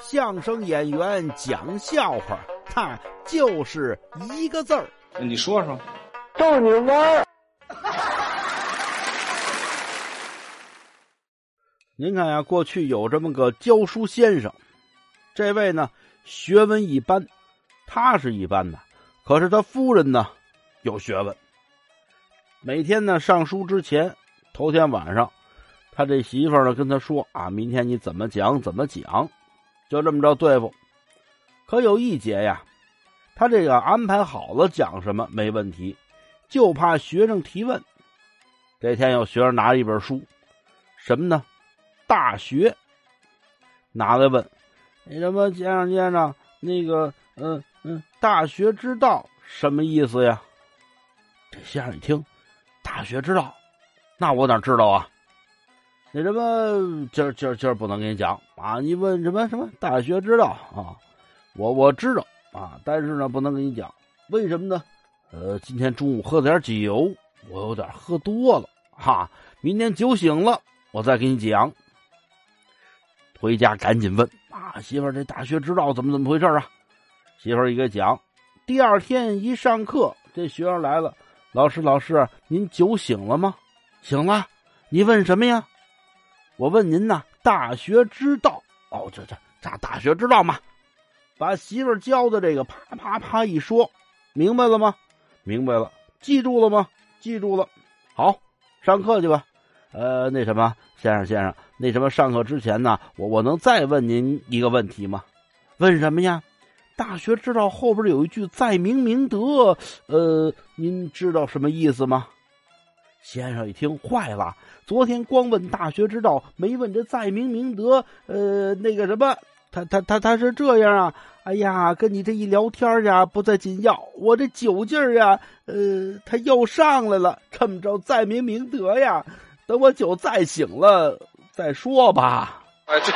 相声演员讲笑话，他就是一个字儿。你说说，逗你玩儿。您看呀，过去有这么个教书先生，这位呢学问一般，他是一般的，可是他夫人呢有学问。每天呢上书之前，头天晚上，他这媳妇儿呢跟他说啊，明天你怎么讲怎么讲，就这么着对付。可有一节呀，他这个安排好了讲什么没问题，就怕学生提问。这天有学生拿着一本书，什么呢？大学拿来问，那什么先生先生，那个嗯嗯，大学之道什么意思呀？这先生一听，大学之道，那我哪知道啊？那什么，今儿今儿今儿不能跟你讲啊！你问什么什么大学之道啊？我我知道啊，但是呢，不能跟你讲，为什么呢？呃，今天中午喝点酒，我有点喝多了哈。明天酒醒了，我再给你讲。回家赶紧问啊，媳妇，这大学之道怎么怎么回事啊？媳妇儿一个讲，第二天一上课，这学生来了，老师老师，您酒醒了吗？醒了。你问什么呀？我问您呐，大学之道。哦，这这咋大学之道嘛？把媳妇教的这个啪啪啪一说，明白了吗？明白了。记住了吗？记住了。好，上课去吧。呃，那什么，先生先生，那什么，上课之前呢，我我能再问您一个问题吗？问什么呀？大学之道后边有一句“在明明德”，呃，您知道什么意思吗？先生一听坏了，昨天光问大学之道，没问这“在明明德”，呃，那个什么，他他他他是这样啊？哎呀，跟你这一聊天呀，不再紧要，我这酒劲儿呀，呃，他又上来了，这么着“在明明德”呀。等我酒再醒了再说吧。哎，对。